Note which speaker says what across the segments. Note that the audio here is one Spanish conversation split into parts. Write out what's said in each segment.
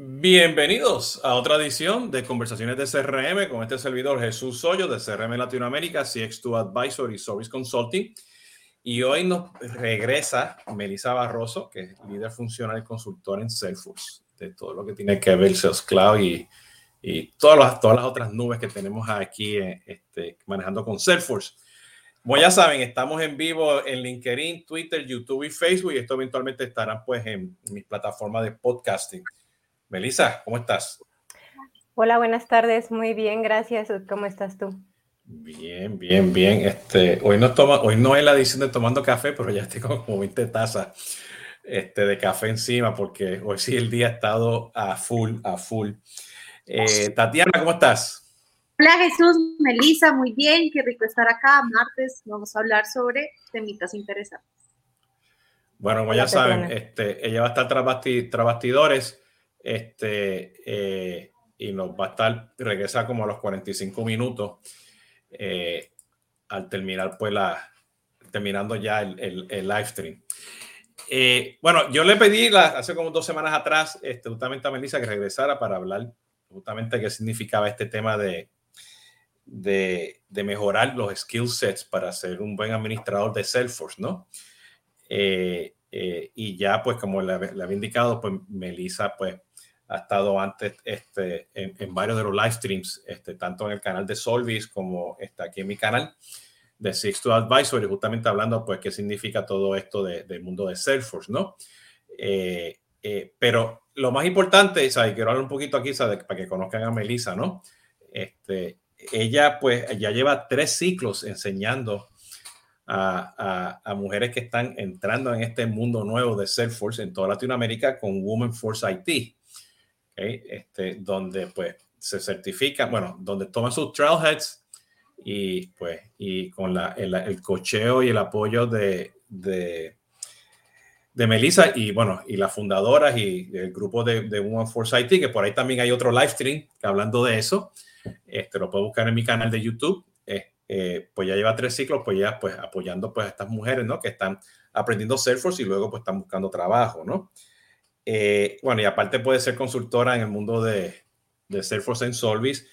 Speaker 1: Bienvenidos a otra edición de Conversaciones de CRM con este servidor Jesús Hoyo de CRM Latinoamérica, CX2 Advisor y Service Consulting. Y hoy nos regresa Melissa Barroso, que es líder funcional y consultor en Salesforce, de todo lo que tiene que ver Sales Cloud y, y todas, las, todas las otras nubes que tenemos aquí eh, este, manejando con Salesforce. Como ya saben, estamos en vivo en LinkedIn, Twitter, YouTube y Facebook y esto eventualmente estará pues en mis plataformas de podcasting. Melissa, ¿cómo estás?
Speaker 2: Hola, buenas tardes. Muy bien, gracias. ¿Cómo estás tú?
Speaker 1: Bien, bien, bien. Este, hoy, no toma, hoy no es la edición de tomando café, pero ya tengo como 20 tazas este, de café encima porque hoy sí el día ha estado a full, a full. Eh, Tatiana, ¿cómo estás?
Speaker 3: Hola Jesús, Melissa, muy bien, qué rico estar acá. Martes vamos a hablar sobre temitas interesantes.
Speaker 1: Bueno, como ya saben, este, ella va a estar tras, bastidores este, eh, y nos va a estar, regresar como a los 45 minutos eh, al terminar, pues, la, terminando ya el, el, live stream. Eh, bueno, yo le pedí hace como dos semanas atrás, este, justamente a Melissa que regresara para hablar justamente qué significaba este tema de, de, de, mejorar los skill sets para ser un buen administrador de Salesforce, ¿no? y ya, pues, como le, había indicado, pues Melissa, pues, ha estado antes este, en, varios de los live streams, este, tanto en el canal de Solvis como está aquí en mi canal de Six to Advisory, justamente hablando pues qué significa todo esto del mundo de Salesforce, ¿no? Eh, eh, pero lo más importante, ¿sabes? quiero hablar un poquito aquí ¿sabes? para que conozcan a Melissa, ¿no? Este, ella pues ya lleva tres ciclos enseñando a, a, a, mujeres que están entrando en este mundo nuevo de Salesforce en toda Latinoamérica con Women Force IT este, donde pues se certifica, bueno, donde toman sus trailheads y pues y con la, el, cocheo y el apoyo de, de, de Melissa y bueno, y las fundadoras y el grupo de, de One Force IT, que por ahí también hay otro live stream hablando de eso, este, lo puedo buscar en mi canal de YouTube, eh, eh, pues ya lleva tres ciclos, pues ya pues apoyando pues a estas mujeres, ¿no? Que están aprendiendo Salesforce y luego pues están buscando trabajo, ¿no? Eh, bueno, y aparte puede ser consultora en el mundo de, de Salesforce en Solvis.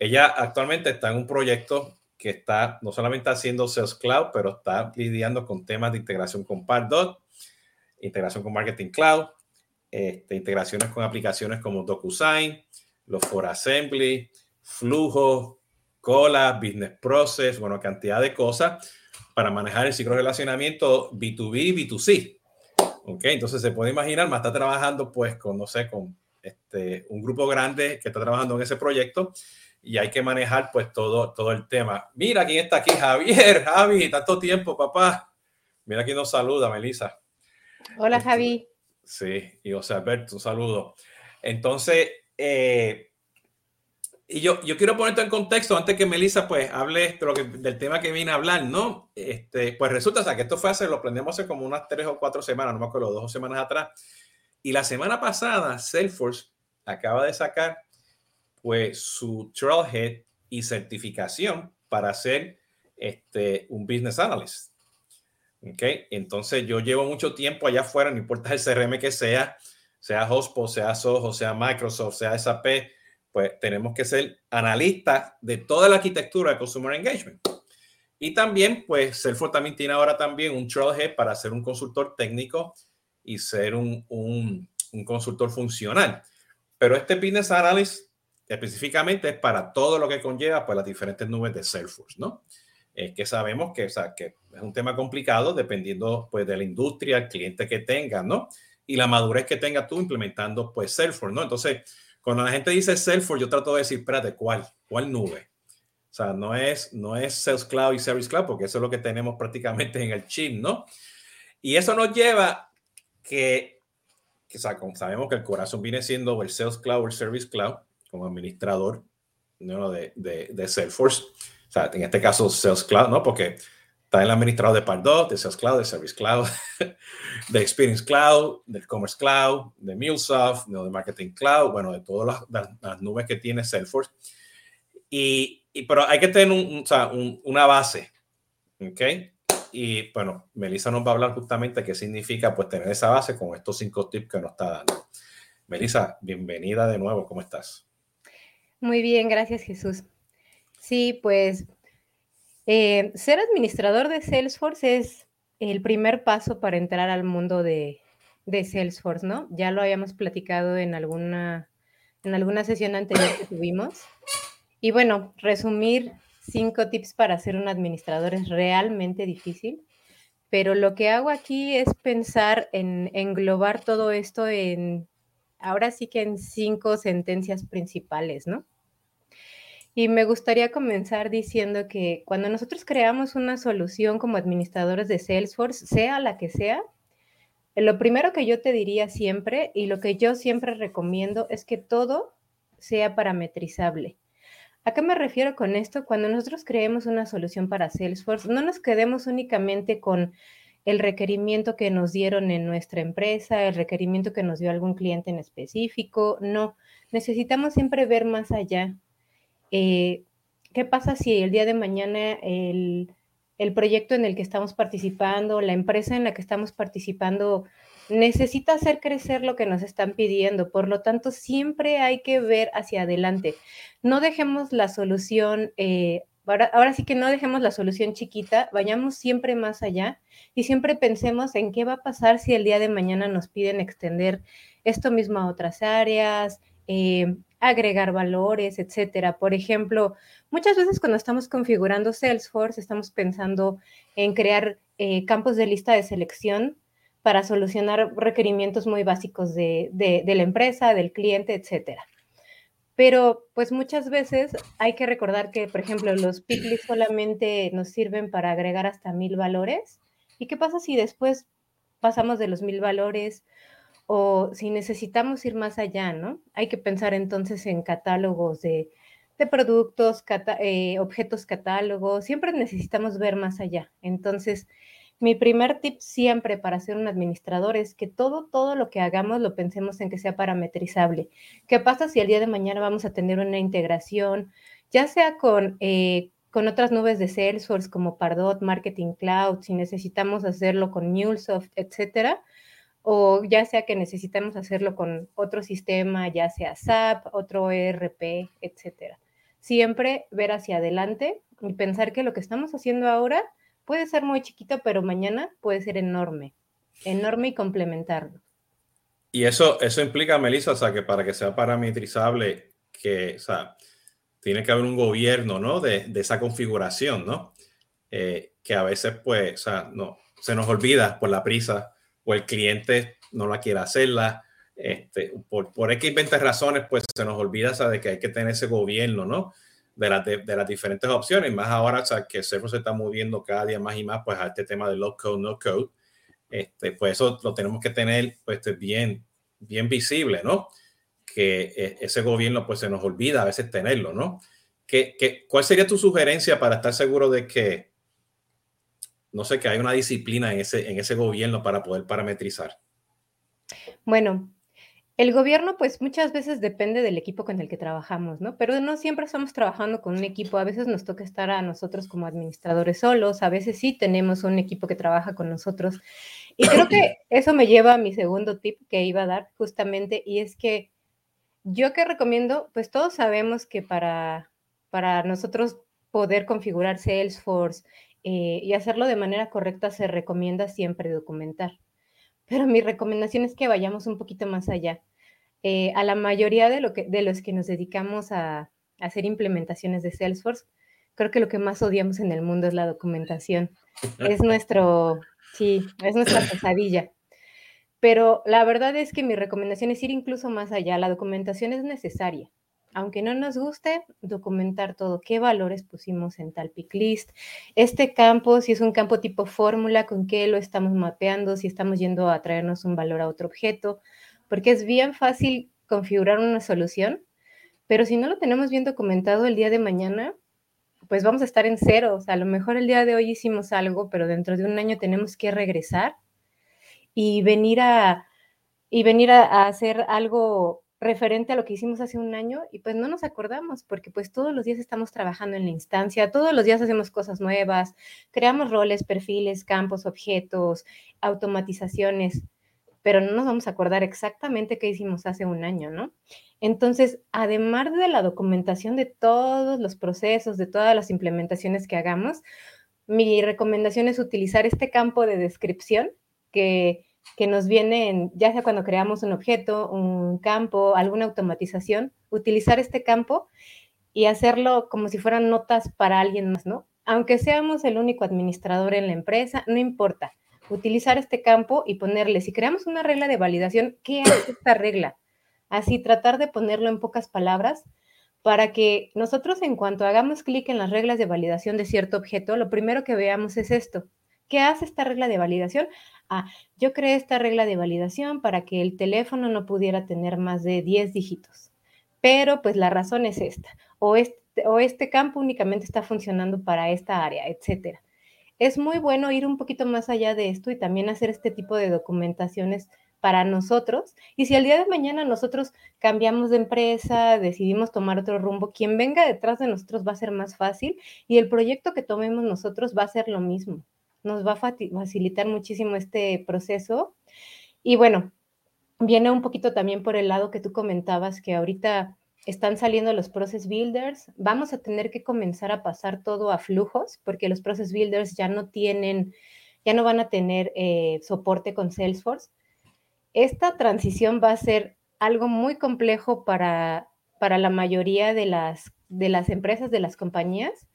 Speaker 1: Ella actualmente está en un proyecto que está no solamente haciendo Sales Cloud, pero está lidiando con temas de integración con Pardot, integración con Marketing Cloud, este, integraciones con aplicaciones como DocuSign, los For Assembly, Flujo, Cola, Business Process, bueno, cantidad de cosas para manejar el ciclo de relacionamiento B2B y B2C. ¿Ok? Entonces se puede imaginar, más está trabajando pues con, no sé, con este, un grupo grande que está trabajando en ese proyecto y hay que manejar pues todo, todo el tema. Mira quién está aquí, Javier, Javi, tanto tiempo, papá. Mira quién nos saluda, Melissa.
Speaker 2: Hola, este, Javi.
Speaker 1: Sí, y José Alberto, un saludo. Entonces, eh, y yo, yo quiero ponerte en contexto antes que Melissa pues hable lo que, del tema que viene a hablar, ¿no? Este, pues resulta o sea, que esto fue hace, lo aprendemos hace como unas tres o cuatro semanas, no me acuerdo, dos semanas atrás. Y la semana pasada, Salesforce acaba de sacar pues su Trailhead y certificación para ser este, un Business Analyst. ¿Ok? Entonces yo llevo mucho tiempo allá afuera, no importa el CRM que sea, sea HostPod, sea Soho, sea Microsoft, sea SAP, pues tenemos que ser analistas de toda la arquitectura de Consumer Engagement. Y también, pues Salesforce también tiene ahora también un trailhead para ser un consultor técnico y ser un, un, un consultor funcional. Pero este Business Analyst específicamente es para todo lo que conlleva pues, las diferentes nubes de Salesforce, ¿no? Es que sabemos que, o sea, que es un tema complicado dependiendo pues, de la industria, el cliente que tenga, ¿no? Y la madurez que tenga tú implementando pues Salesforce, ¿no? Entonces, cuando la gente dice Salesforce, yo trato de decir, espérate, ¿cuál? ¿Cuál nube? O sea, no es, no es Sales Cloud y Service Cloud, porque eso es lo que tenemos prácticamente en el chip, ¿no? Y eso nos lleva que, que o sea, sabemos que el corazón viene siendo el Sales Cloud o el Service Cloud como administrador ¿no? de, de, de Salesforce. O sea, en este caso Sales Cloud, ¿no? Porque Está el administrador de Pardot, de Sales Cloud, de Service Cloud, de Experience Cloud, del Commerce Cloud, de MuleSoft, de Marketing Cloud, bueno, de todas las, nubes que tiene Salesforce. Y, y, pero hay que tener un, o sea, un, una base, ¿ok? Y bueno, Melissa nos va a hablar justamente qué significa pues tener esa base con estos cinco tips que nos está dando. Melissa, bienvenida de nuevo, ¿cómo estás?
Speaker 2: Muy bien, gracias Jesús. Sí, pues eh, ser administrador de Salesforce es el primer paso para entrar al mundo de, de Salesforce, ¿no? Ya lo habíamos platicado en alguna, en alguna sesión anterior que tuvimos. Y bueno, resumir cinco tips para ser un administrador es realmente difícil, pero lo que hago aquí es pensar en englobar todo esto en, ahora sí que en cinco sentencias principales, ¿no? Y me gustaría comenzar diciendo que cuando nosotros creamos una solución como administradores de Salesforce, sea la que sea, lo primero que yo te diría siempre y lo que yo siempre recomiendo es que todo sea parametrizable. ¿A qué me refiero con esto? Cuando nosotros creemos una solución para Salesforce, no nos quedemos únicamente con el requerimiento que nos dieron en nuestra empresa, el requerimiento que nos dio algún cliente en específico. No, necesitamos siempre ver más allá. Eh, ¿Qué pasa si el día de mañana el, proyecto en el que estamos participando, la empresa en la que estamos participando, necesita hacer crecer lo que nos están pidiendo. Por lo tanto, siempre hay que ver hacia adelante. No dejemos la solución, eh, ahora, sí que no dejemos la solución chiquita, vayamos siempre más allá y siempre pensemos en qué va a pasar si el día de mañana nos piden extender esto mismo a otras áreas, eh, agregar valores, etcétera. Por ejemplo, muchas veces cuando estamos configurando Salesforce, estamos pensando en crear eh, campos de lista de selección para solucionar requerimientos muy básicos de, la empresa, del cliente, etcétera. Pero pues muchas veces hay que recordar que, por ejemplo, los picklist solamente nos sirven para agregar hasta mil valores. ¿Y qué pasa si después pasamos de los mil valores o si necesitamos ir más allá, ¿no? Hay que pensar entonces en catálogos de, productos, eh, objetos catálogos, siempre necesitamos ver más allá. Entonces, mi primer tip siempre para ser un administrador es que todo, todo lo que hagamos lo pensemos en que sea parametrizable. ¿Qué pasa si el día de mañana vamos a tener una integración, ya sea con, eh, con otras nubes de Salesforce como Pardot, Marketing Cloud, si necesitamos hacerlo con MuleSoft, etcétera? O ya sea que necesitamos hacerlo con otro sistema, ya sea SAP, otro ERP, etcétera. Siempre ver hacia adelante y pensar que lo que estamos haciendo ahora puede ser muy chiquito, pero mañana puede ser enorme, enorme y complementarlo.
Speaker 1: Y eso, eso implica, Melissa, o que para que sea parametrizable, que, o sea, tiene que haber un gobierno, ¿no? De, de esa configuración, ¿no? Eh, que a veces, pues, o sea, no, se nos olvida por la prisa el cliente no la quiere hacerla. Este, por, por X 20 razones, pues se nos olvida, de que hay que tener ese gobierno, ¿no? de, de, las diferentes opciones, más ahora sea, que Salesforce se está moviendo cada día más y más pues, a este tema de low no code, este, pues eso lo tenemos que tener pues, bien, bien visible, ¿no? Que eh, ese gobierno pues se nos olvida a veces tenerlo, ¿no? ¿Qué, qué, cuál sería tu sugerencia para estar seguro de que, no sé, que hay una disciplina en ese, en ese gobierno para poder parametrizar?
Speaker 2: Bueno, el gobierno, pues muchas veces depende del equipo con el que trabajamos, ¿no? Pero no siempre estamos trabajando con un equipo, a veces nos toca estar a nosotros como administradores solos, a veces sí tenemos un equipo que trabaja con nosotros. Y creo que eso me lleva a mi segundo tip que iba a dar justamente, y es que yo que recomiendo, pues todos sabemos que para, para nosotros poder configurar Salesforce eh, y hacerlo de manera correcta se recomienda siempre documentar. Pero mi recomendación es que vayamos un poquito más allá. Eh, a la mayoría de, lo que, de los que nos dedicamos a, hacer implementaciones de Salesforce, creo que lo que más odiamos en el mundo es la documentación. Es nuestro, sí, es nuestra pesadilla. Pero la verdad es que mi recomendación es ir incluso más allá. La documentación es necesaria. Aunque no nos guste, documentar todo, qué valores pusimos en tal pick list, este campo, si es un campo tipo fórmula, con qué lo estamos mapeando, si estamos yendo a traernos un valor a otro objeto, porque es bien fácil configurar una solución, pero si no lo tenemos bien documentado el día de mañana, pues vamos a estar en cero. O sea, a lo mejor el día de hoy hicimos algo, pero dentro de un año tenemos que regresar y venir a, y venir a, hacer algo referente a lo que hicimos hace un año y pues no nos acordamos porque pues todos los días estamos trabajando en la instancia, todos los días hacemos cosas nuevas, creamos roles, perfiles, campos, objetos, automatizaciones pero no nos vamos a acordar exactamente qué hicimos hace un año, ¿no? Entonces, además de la documentación de todos los procesos, de todas las implementaciones que hagamos, mi recomendación es utilizar este campo de descripción que, que nos viene en, ya sea cuando creamos un objeto, un campo, alguna automatización, utilizar este campo y hacerlo como si fueran notas para alguien más, ¿no? Aunque seamos el único administrador en la empresa, no importa. Utilizar este campo y ponerle, si creamos una regla de validación, ¿qué hace esta regla? Así, tratar de ponerlo en pocas palabras para que nosotros en cuanto hagamos clic en las reglas de validación de cierto objeto, lo primero que veamos es esto. ¿Qué hace esta regla de validación? Ah, yo creé esta regla de validación para que el teléfono no pudiera tener más de 10 dígitos. Pero pues la razón es esta. O este, o este campo únicamente está funcionando para esta área, etcétera. Es muy bueno ir un poquito más allá de esto y también hacer este tipo de documentaciones para nosotros. Y si el día de mañana nosotros cambiamos de empresa, decidimos tomar otro rumbo, quien venga detrás de nosotros va a ser más fácil y el proyecto que tomemos nosotros va a ser lo mismo. Nos va a facilitar muchísimo este proceso. Y bueno, viene un poquito también por el lado que tú comentabas que ahorita están saliendo los process builders. Vamos a tener que comenzar a pasar todo a flujos porque los process builders ya no tienen, ya no van a tener eh, soporte con Salesforce esta transición va a ser algo muy complejo para, para la mayoría de las, de las empresas, de las compañías,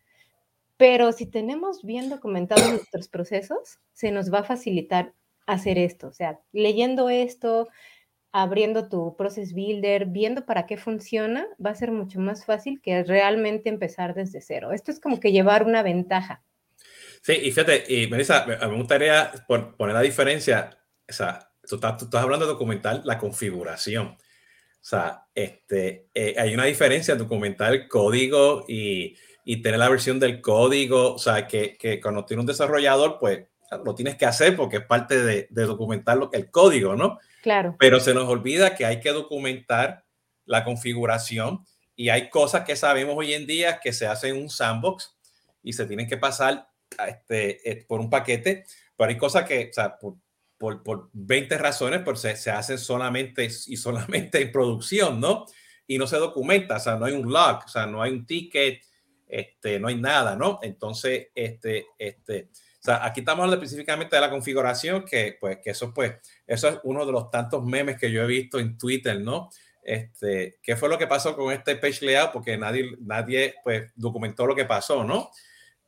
Speaker 2: pero si tenemos bien documentados nuestros procesos, se nos va a facilitar hacer esto. O sea, leyendo esto, abriendo tu Process Builder, viendo para qué funciona, va a ser mucho más fácil que realmente empezar desde cero. Esto es como que llevar una ventaja.
Speaker 1: Sí, y fíjate, y Melissa, me gustaría poner la diferencia, o sea, Tú estás, hablando de documentar la configuración. O sea, este, eh, hay una diferencia en documentar código y, y, tener la versión del código. O sea, que, que, cuando tiene un desarrollador, pues lo tienes que hacer porque es parte de, de documentar lo, el código, ¿no?
Speaker 2: Claro.
Speaker 1: Pero se nos olvida que hay que documentar la configuración y hay cosas que sabemos hoy en día que se hacen en un sandbox y se tienen que pasar este, eh, por un paquete, pero hay cosas que, o sea, por, por, por 20 razones, pues se, se hacen solamente y solamente en producción, ¿no? Y no se documenta, o sea, no hay un log, o sea, no hay un ticket, este, no hay nada, ¿no? Entonces, este, este, o sea, aquí estamos hablando específicamente de la configuración, que pues, que eso pues, eso es uno de los tantos memes que yo he visto en Twitter, ¿no? Este, ¿qué fue lo que pasó con este page layout? Porque nadie, nadie, pues, documentó lo que pasó, ¿no?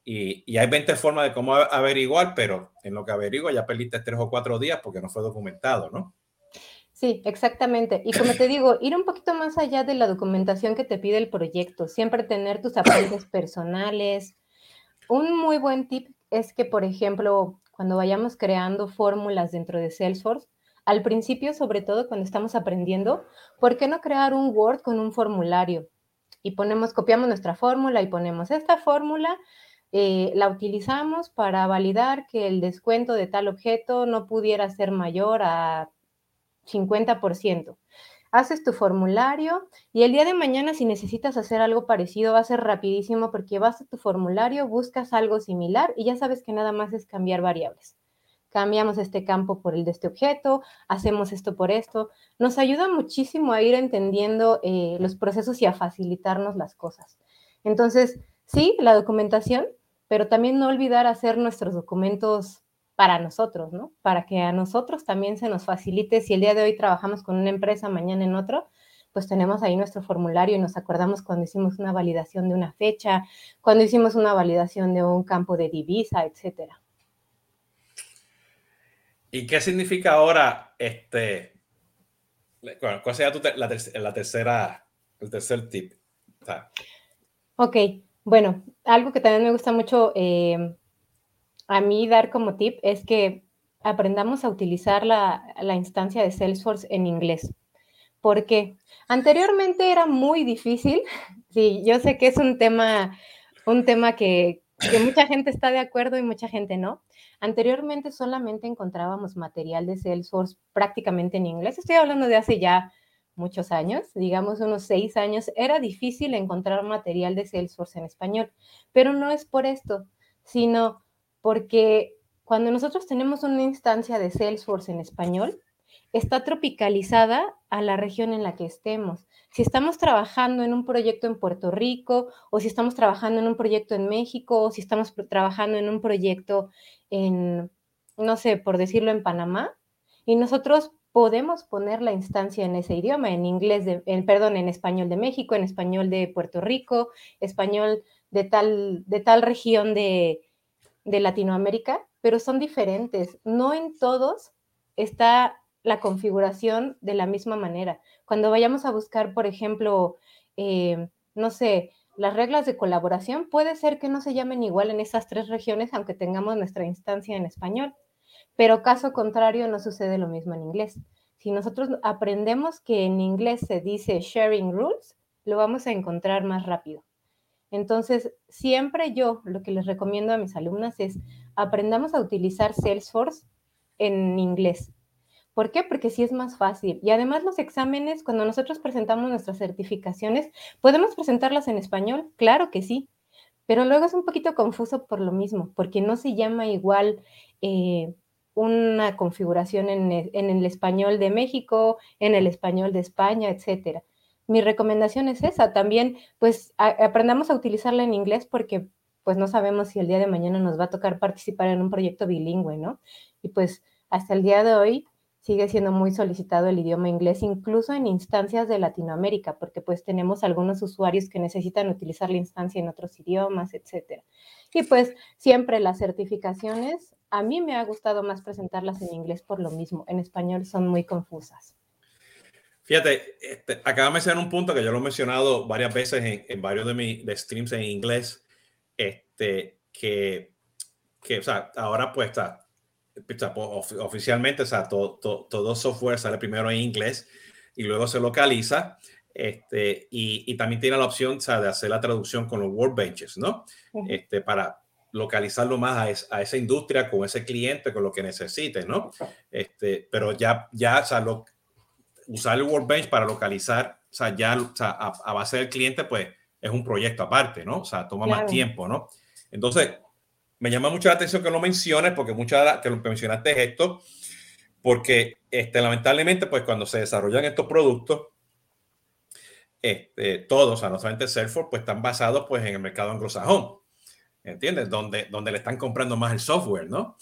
Speaker 1: Y, hay 20 formas de cómo averiguar, pero en lo que averiguo ya perdiste tres o cuatro días porque no fue documentado, ¿no?
Speaker 2: Sí, exactamente. Y como te digo, ir un poquito más allá de la documentación que te pide el proyecto, siempre tener tus apuntes personales. Un muy buen tip es que, por ejemplo, cuando vayamos creando fórmulas dentro de Salesforce, al principio, sobre todo cuando estamos aprendiendo, ¿por qué no crear un Word con un formulario? Y ponemos, copiamos nuestra fórmula y ponemos esta fórmula eh, la utilizamos para validar que el descuento de tal objeto no pudiera ser mayor a 50%. Haces tu formulario y el día de mañana si necesitas hacer algo parecido va a ser rapidísimo porque vas a tu formulario, buscas algo similar y ya sabes que nada más es cambiar variables. Cambiamos este campo por el de este objeto, hacemos esto por esto. Nos ayuda muchísimo a ir entendiendo eh, los procesos y a facilitarnos las cosas. Entonces, sí, la documentación, pero también no olvidar hacer nuestros documentos para nosotros, ¿no? Para que a nosotros también se nos facilite. Si el día de hoy trabajamos con una empresa, mañana en otro, pues tenemos ahí nuestro formulario y nos acordamos cuando hicimos una validación de una fecha, cuando hicimos una validación de un campo de divisa, etcétera.
Speaker 1: ¿Y qué significa ahora este? ¿Cuál sería la, tercera, el tercer tip?
Speaker 2: Ok, bueno, algo que también me gusta mucho em, a mí dar como tip es que aprendamos a utilizar la, instancia de Salesforce en inglés. Porque anteriormente era muy difícil. Sí, yo sé que es un tema, un tema que, que mucha gente está de acuerdo y mucha gente no. Anteriormente solamente encontrábamos material de Salesforce prácticamente en inglés. Estoy hablando de hace ya muchos años, digamos unos seis años, era difícil encontrar material de Salesforce en español, pero no es por esto, sino porque cuando nosotros tenemos una instancia de Salesforce en español, está tropicalizada a la región en la que estemos. Si estamos trabajando en un proyecto en Puerto Rico, o si estamos trabajando en un proyecto en México, o si estamos trabajando en un proyecto en, no sé, por decirlo, en Panamá, y nosotros podemos poner la instancia en ese idioma, en inglés, de, perdón, en español de México, en español de Puerto Rico, español de tal, de tal región de, de Latinoamérica, pero son diferentes. No en todos está la configuración de la misma manera. Cuando vayamos a buscar, por ejemplo, eh, no sé, las reglas de colaboración, puede ser que no se llamen igual en esas tres regiones, aunque tengamos nuestra instancia en español. Pero caso contrario, no sucede lo mismo en inglés. Si nosotros aprendemos que en inglés se dice sharing rules, lo vamos a encontrar más rápido. Entonces, siempre yo lo que les recomiendo a mis alumnas es aprendamos a utilizar Salesforce en inglés. ¿Por qué? Porque sí es más fácil. Y además los exámenes, cuando nosotros presentamos nuestras certificaciones, ¿podemos presentarlas en español? Claro que sí. Pero luego es un poquito confuso por lo mismo, porque no se llama igual eh, una configuración en el, español de México, en el español de España, etcétera mi recomendación es esa. También, pues, aprendamos a utilizarla en inglés porque, pues, no sabemos si el día de mañana nos va a tocar participar en un proyecto bilingüe, ¿no? Y pues, hasta el día de hoy sigue siendo muy solicitado el idioma inglés, incluso en instancias de Latinoamérica, porque pues tenemos algunos usuarios que necesitan utilizar la instancia en otros idiomas, etcétera. Y pues siempre las certificaciones, a mí me ha gustado más presentarlas en inglés por lo mismo, en español son muy confusas.
Speaker 1: Fíjate, este, acaba de mencionar un punto que yo lo he mencionado varias veces en, varios de mis streams en inglés, este, que, que o sea, ahora pues está, oficialmente, o sea, todo, todo, software sale primero en inglés y luego se localiza, este, y, y también tiene la opción o sea, de hacer la traducción con los workbenches, ¿no? este, para localizarlo más a, a, esa industria, con ese cliente, con lo que necesite, ¿no? Este, pero ya, ya, o sea, lo, usar el Workbench para localizar, o sea, ya o sea, a, base del cliente, pues es un proyecto aparte, ¿no? O sea, toma más tiempo, ¿no? Entonces, me llama mucho la atención que lo menciones, porque muchas que lo que mencionaste es esto, porque este, lamentablemente, pues cuando se desarrollan estos productos, este, todos, o sea, no solamente Salesforce, pues están basados pues en el mercado anglosajón, ¿entiendes? Donde, donde le están comprando más el software, ¿no?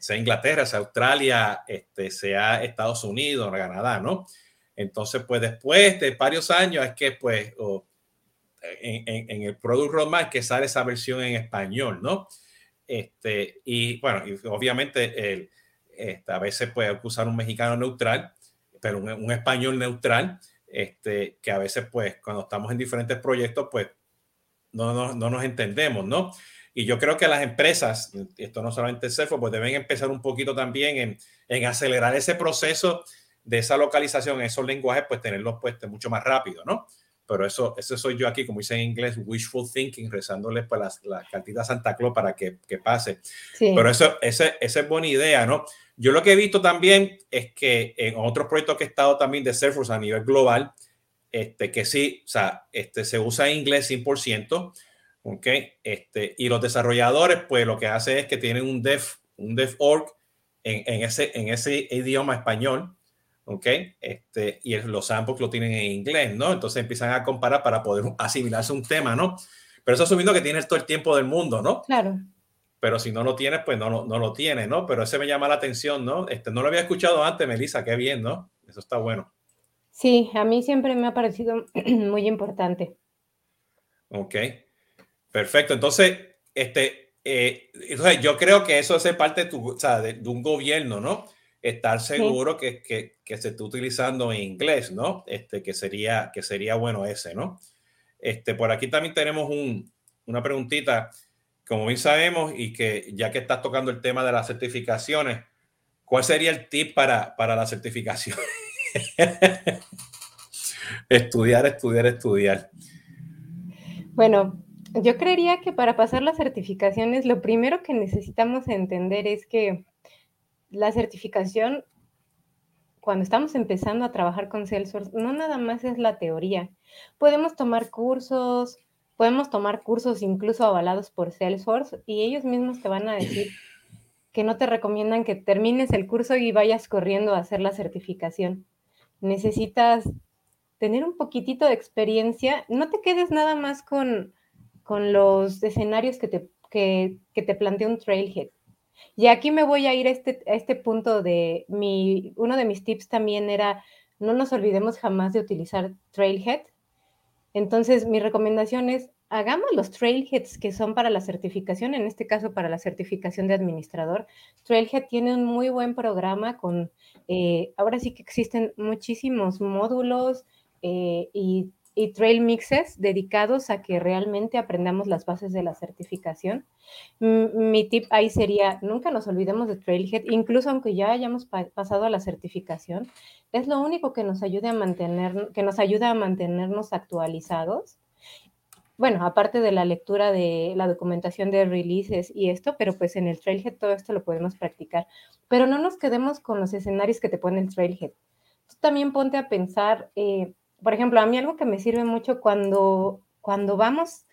Speaker 1: Sea Inglaterra, sea Australia, este, sea Estados Unidos, Canadá, ¿no? Entonces, pues después de varios años es que, pues, en, el Product Roadmap que sale esa versión en español, ¿no? Este, y bueno, y obviamente el, este, a veces puede usar un mexicano neutral, pero un, español neutral, este, que a veces, pues, cuando estamos en diferentes proyectos, pues, no, no, no nos entendemos, ¿no? Y yo creo que las empresas, esto no solamente Salesforce, pues deben empezar un poquito también en, en, acelerar ese proceso de esa localización, esos lenguajes, pues tenerlos pues mucho más rápido, ¿no? Pero eso, eso soy yo aquí, como dice en inglés, wishful thinking, rezándoles pues las, las cartitas Santa Claus para que, que pase. Pero eso, ese, esa es buena idea, ¿no? Yo lo que he visto también es que en otros proyectos que he estado también de Salesforce a nivel global, este, que sí, o sea, este, se usa inglés 100%, ¿ok? Este, y los desarrolladores, pues lo que hace es que tienen un dev, un dev org en, en, ese, en ese idioma español, ¿ok? Este, y los samples lo tienen en inglés, ¿no? Entonces empiezan a comparar para poder asimilarse un tema, ¿no? Pero eso asumiendo que tienes todo el tiempo del mundo, ¿no?
Speaker 2: Claro.
Speaker 1: Pero si no lo tienes, pues no, no, no lo tienes, ¿no? Pero ese me llama la atención, ¿no? Este, no lo había escuchado antes, Melissa, qué bien, ¿no? Eso está bueno.
Speaker 2: Sí, a mí siempre me ha parecido muy importante.
Speaker 1: Ok. Perfecto. Entonces, este, eh, entonces yo creo que eso es parte de, tu, o sea, de, un gobierno, ¿no? Estar seguro que, que, que, se esté utilizando en inglés, ¿no? Este, que sería, que sería bueno ese, ¿no? Este, por aquí también tenemos un, una preguntita, como bien sabemos, y que ya que estás tocando el tema de las certificaciones, ¿cuál sería el tip para, para la certificación? estudiar, estudiar, estudiar.
Speaker 2: Bueno, yo creería que para pasar las certificaciones, lo primero que necesitamos entender es que la certificación, cuando estamos empezando a trabajar con Salesforce, no nada más es la teoría. Podemos tomar cursos, podemos tomar cursos incluso avalados por Salesforce y ellos mismos te van a decir que no te recomiendan que termines el curso y vayas corriendo a hacer la certificación. Necesitas tener un poquitito de experiencia, no te quedes nada más con, con los escenarios que te, que, que te plantea un trailhead. Y aquí me voy a ir a este, a este punto de mi, uno de mis tips también era, no nos olvidemos jamás de utilizar trailhead. Entonces, mi recomendación es, hagamos los trailheads que son para la certificación, en este caso para la certificación de administrador. Trailhead tiene un muy buen programa con, eh, ahora sí que existen muchísimos módulos, eh, y, trail mixes dedicados a que realmente aprendamos las bases de la certificación. mi tip ahí sería, nunca nos olvidemos de Trailhead, incluso aunque ya hayamos pasado a la certificación, es lo único que nos ayude a mantener, que nos ayuda a mantenernos actualizados. Bueno, aparte de la lectura de la documentación de releases y esto, pero pues en el Trailhead todo esto lo podemos practicar. Pero no nos quedemos con los escenarios que te pone el Trailhead. Tú también ponte a pensar, eh, por ejemplo, a mí algo que me sirve mucho cuando, cuando vamos,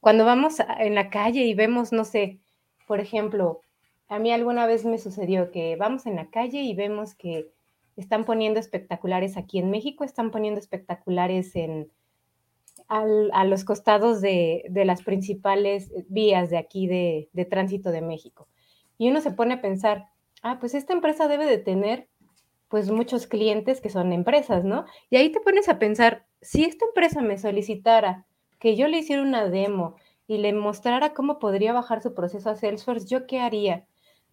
Speaker 2: cuando vamos en la calle y vemos, no sé, por ejemplo, a mí alguna vez me sucedió que vamos en la calle y vemos que están poniendo espectaculares aquí en México, están poniendo espectaculares en, a los costados de, de, las principales vías de aquí de, de tránsito de México. Y uno se pone a pensar, ah, pues esta empresa debe de tener pues muchos clientes que son empresas, ¿no? Y ahí te pones a pensar, si esta empresa me solicitara que yo le hiciera una demo y le mostrara cómo podría bajar su proceso a Salesforce, ¿yo qué haría?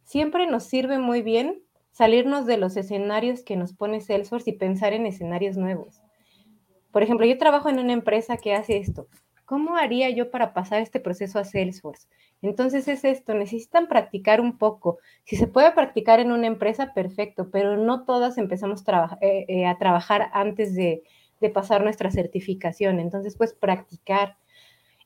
Speaker 2: Siempre nos sirve muy bien salirnos de los escenarios que nos pone Salesforce y pensar en escenarios nuevos. Por ejemplo, yo trabajo en una empresa que hace esto. ¿Cómo haría yo para pasar este proceso a Salesforce? Entonces es esto, necesitan practicar un poco. Si se puede practicar en una empresa, perfecto, pero no todas empezamos eh, eh, a trabajar antes de, pasar nuestra certificación. Entonces, pues practicar.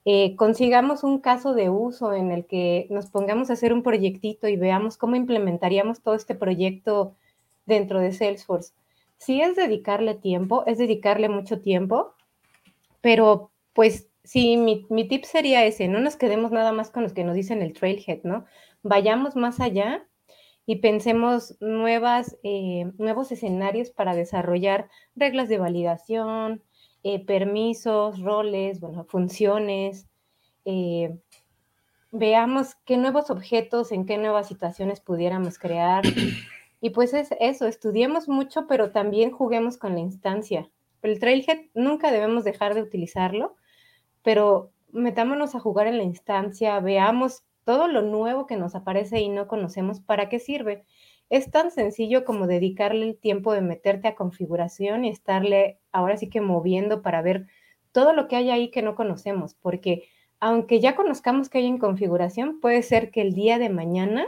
Speaker 2: Eh, consigamos un caso de uso en el que nos pongamos a hacer un proyectito y veamos cómo implementaríamos todo este proyecto dentro de Salesforce. Si es dedicarle tiempo, es dedicarle mucho tiempo, pero pues Sí, mi, mi, tip sería ese, no nos quedemos nada más con los que nos dicen el trailhead, ¿no? Vayamos más allá y pensemos nuevas, eh, nuevos escenarios para desarrollar reglas de validación, eh, permisos, roles, bueno, funciones. Eh, veamos qué nuevos objetos, en qué nuevas situaciones pudiéramos crear. Y pues es eso, estudiemos mucho, pero también juguemos con la instancia. El trailhead nunca debemos dejar de utilizarlo pero metámonos a jugar en la instancia, veamos todo lo nuevo que nos aparece y no conocemos, ¿para qué sirve? Es tan sencillo como dedicarle el tiempo de meterte a configuración y estarle ahora sí que moviendo para ver todo lo que hay ahí que no conocemos, porque aunque ya conozcamos que hay en configuración, puede ser que el día de mañana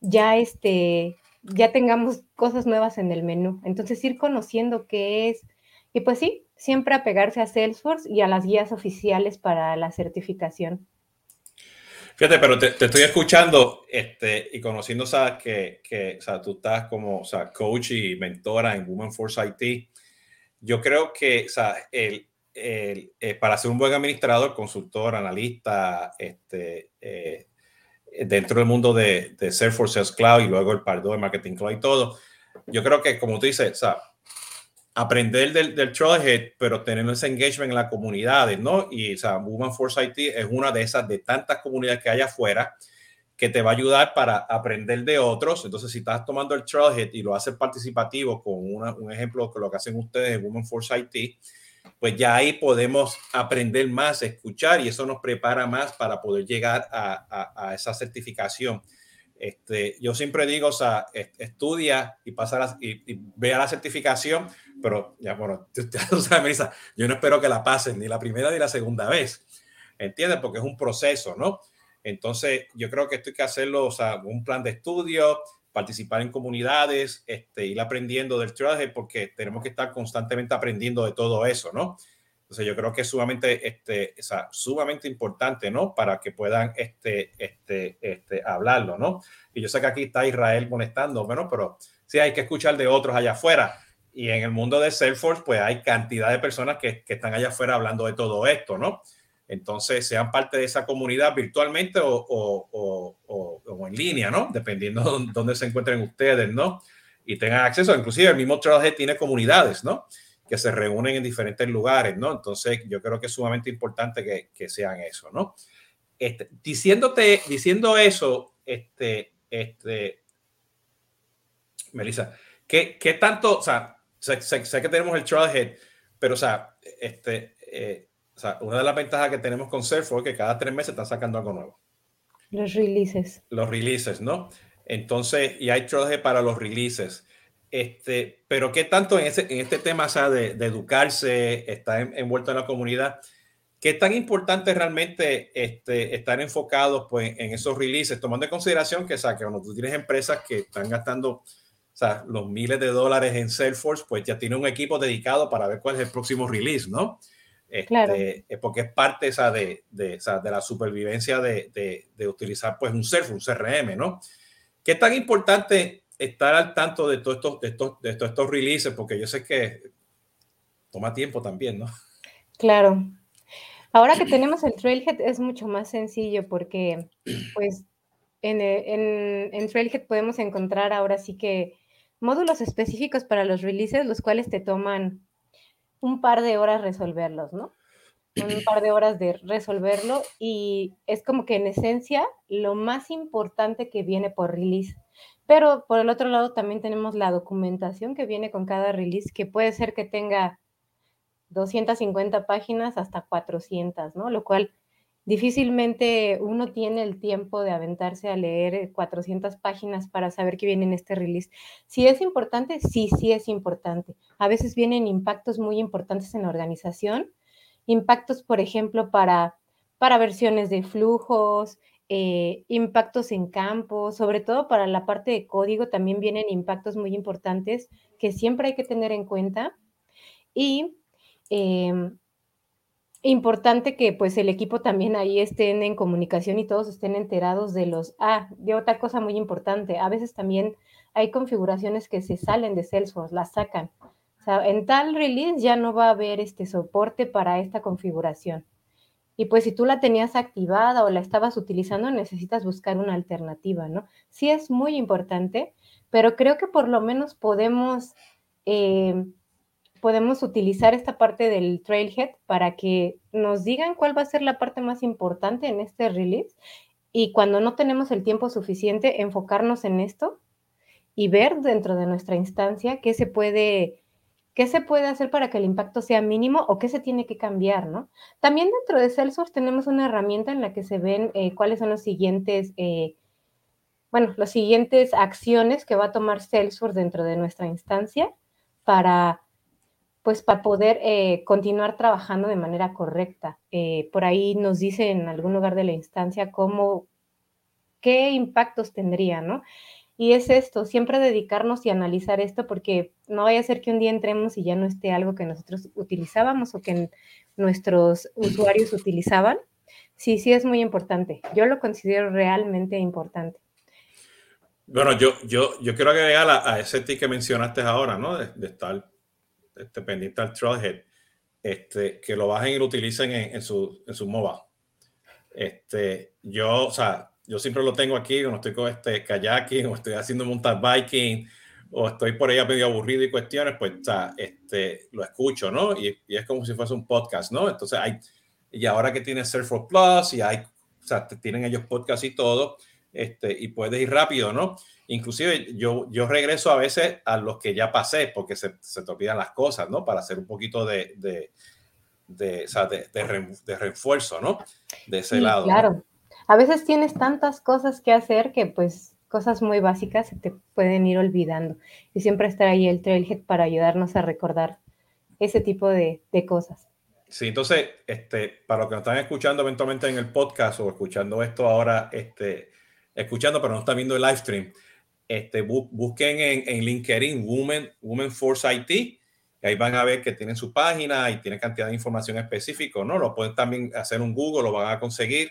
Speaker 2: ya este ya tengamos cosas nuevas en el menú. Entonces ir conociendo qué es y pues sí, siempre apegarse a Salesforce y a las guías oficiales para la certificación.
Speaker 1: Fíjate, pero te, estoy escuchando este, y conociendo sea, que, que o sea, tú estás como o sea, coach y mentora en Women Force IT. Yo creo que o sea, el, el, eh, para ser un buen administrador, consultor, analista, este, eh, dentro del mundo de, de Salesforce Sales Cloud y luego el Pardo de Marketing Cloud y todo, yo creo que como tú dices, o sea, aprender del, del trailhead, pero tener ese engagement en las comunidades, ¿no? Y o sea, Force IT es una de esas de tantas comunidades que hay afuera que te va a ayudar para aprender de otros. Entonces, si estás tomando el trailhead y lo haces participativo con un ejemplo de lo que hacen ustedes en Women Force IT, pues ya ahí podemos aprender más, escuchar y eso nos prepara más para poder llegar a, a esa certificación. Este, yo siempre digo, o sea, estudia y pasa y, vea la certificación, pero ya, bueno, tú, sabes, yo no espero que la pases ni la primera ni la segunda vez, ¿entiendes? Porque es un proceso, ¿no? Entonces, yo creo que esto hay que hacerlo, o sea, un plan de estudio, participar en comunidades, este, ir aprendiendo del traje, porque tenemos que estar constantemente aprendiendo de todo eso, ¿no? Entonces yo creo que es sumamente, este, o sumamente importante, ¿no? Para que puedan este, este, este, hablarlo, ¿no? Y yo sé que aquí está Israel molestando, bueno, pero sí hay que escuchar de otros allá afuera. Y en el mundo de Salesforce, pues hay cantidad de personas que, que están allá afuera hablando de todo esto, ¿no? entonces sean parte de esa comunidad virtualmente o, o, o, en línea, ¿no? Dependiendo de dónde se encuentren ustedes, ¿no? Y tengan acceso, inclusive el mismo Trailhead tiene comunidades, ¿no? Que se reúnen en diferentes lugares, ¿no? Entonces yo creo que es sumamente importante que, que sean eso, ¿no? Este, diciéndote, diciendo eso, este, este, Melissa, ¿qué, qué tanto, o sea, sé, sé, que tenemos el Trailhead, pero, o sea, este, eh, o sea, una de las ventajas que tenemos con Salesforce es que cada tres meses están sacando algo nuevo.
Speaker 2: Los releases.
Speaker 1: Los releases, ¿no? Entonces, y hay Trailhead para los releases. Este, pero ¿qué tanto en, ese, en este tema o sea, de, de, educarse, estar envuelto en la comunidad? ¿Qué tan importante realmente este, estar enfocados pues, en esos releases, tomando en consideración que, o sea, que cuando tú tienes empresas que están gastando o sea, los miles de dólares en Salesforce, pues ya tiene un equipo dedicado para ver cuál es el próximo release, ¿no? Este, claro. Porque es parte esa de, de, de la supervivencia de, de, utilizar pues un Salesforce, un CRM, ¿no? ¿Qué tan importante estar al tanto de todos estos, de estos, de todos estos releases? Porque yo sé que toma tiempo también, ¿no?
Speaker 2: Claro. Ahora que tenemos el Trailhead es mucho más sencillo porque pues en, en, en Trailhead podemos encontrar ahora sí que módulos específicos para los releases, los cuales te toman un par de horas resolverlos, ¿no? Un par de horas de resolverlo y es como que en esencia lo más importante que viene por release. Pero por el otro lado también tenemos la documentación que viene con cada release, que puede ser que tenga 250 páginas hasta 400, ¿no? Lo cual difícilmente uno tiene el tiempo de aventarse a leer 400 páginas para saber qué viene en este release. Si es importante, sí, sí es importante. A veces vienen impactos muy importantes en la organización, impactos, por ejemplo, para, para versiones de flujos, eh, impactos en campo, sobre todo para la parte de código también vienen impactos muy importantes que siempre hay que tener en cuenta. Y eh, importante que pues el equipo también ahí estén en comunicación y todos estén enterados de los, ah, de otra cosa muy importante, a veces también hay configuraciones que se salen de Salesforce, las sacan. Sea, en tal release ya no va a haber este soporte para esta configuración. Y pues si tú la tenías activada o la estabas utilizando, necesitas buscar una alternativa, ¿no? Sí es muy importante, pero creo que por lo menos podemos eh, podemos utilizar esta parte del trailhead para que nos digan cuál va a ser la parte más importante en este release y cuando no tenemos el tiempo suficiente, enfocarnos en esto y ver dentro de nuestra instancia qué se puede, qué se puede hacer para que el impacto sea mínimo o qué se tiene que cambiar, ¿no? También dentro de Salesforce tenemos una herramienta en la que se ven eh, cuáles son los siguientes, eh, bueno, las siguientes acciones que va a tomar Salesforce dentro de nuestra instancia para pues para poder eh, continuar trabajando de manera correcta. Por ahí nos dice en algún lugar de la instancia cómo, qué impactos tendría, ¿no? Y es esto, siempre dedicarnos y analizar esto porque no vaya a ser que un día entremos y ya no esté algo que nosotros utilizábamos o que nuestros usuarios utilizaban. Sí, sí es muy importante. Yo lo considero realmente importante.
Speaker 1: Bueno, yo, yo, yo quiero agregar a, a ese tip que mencionaste ahora, ¿no? De, de estar este, pendiente al este, que lo bajen y lo utilicen en, su, en su mobile. Este, yo, o sea, yo siempre lo tengo aquí, cuando estoy con este kayaking o estoy haciendo mountain biking o estoy por ahí medio aburrido y cuestiones, pues, o sea, este, lo escucho, ¿no? Y, y, es como si fuese un podcast, ¿no? Entonces hay, y ahora que tiene Surf for Plus y hay, o sea, tienen ellos podcast y todo, este, y puedes ir rápido, ¿no? Inclusive yo, yo regreso a veces a los que ya pasé porque se, se te olvidan las cosas, ¿no? Para hacer un poquito de, de, de, o sea, de, de refuerzo, ¿no? De ese lado.
Speaker 2: Claro. A veces tienes tantas cosas que hacer que pues cosas muy básicas se te pueden ir olvidando. Y siempre estar ahí el Trailhead para ayudarnos a recordar ese tipo de, de cosas.
Speaker 1: Sí, entonces, este, para los que nos están escuchando eventualmente en el podcast o escuchando esto ahora, este, escuchando, pero no están viendo el live stream, este, busquen en, en, LinkedIn Women, Women Force IT, y ahí van a ver que tienen su página y tienen cantidad de información específica, ¿no? Lo pueden también hacer un Google, lo van a conseguir.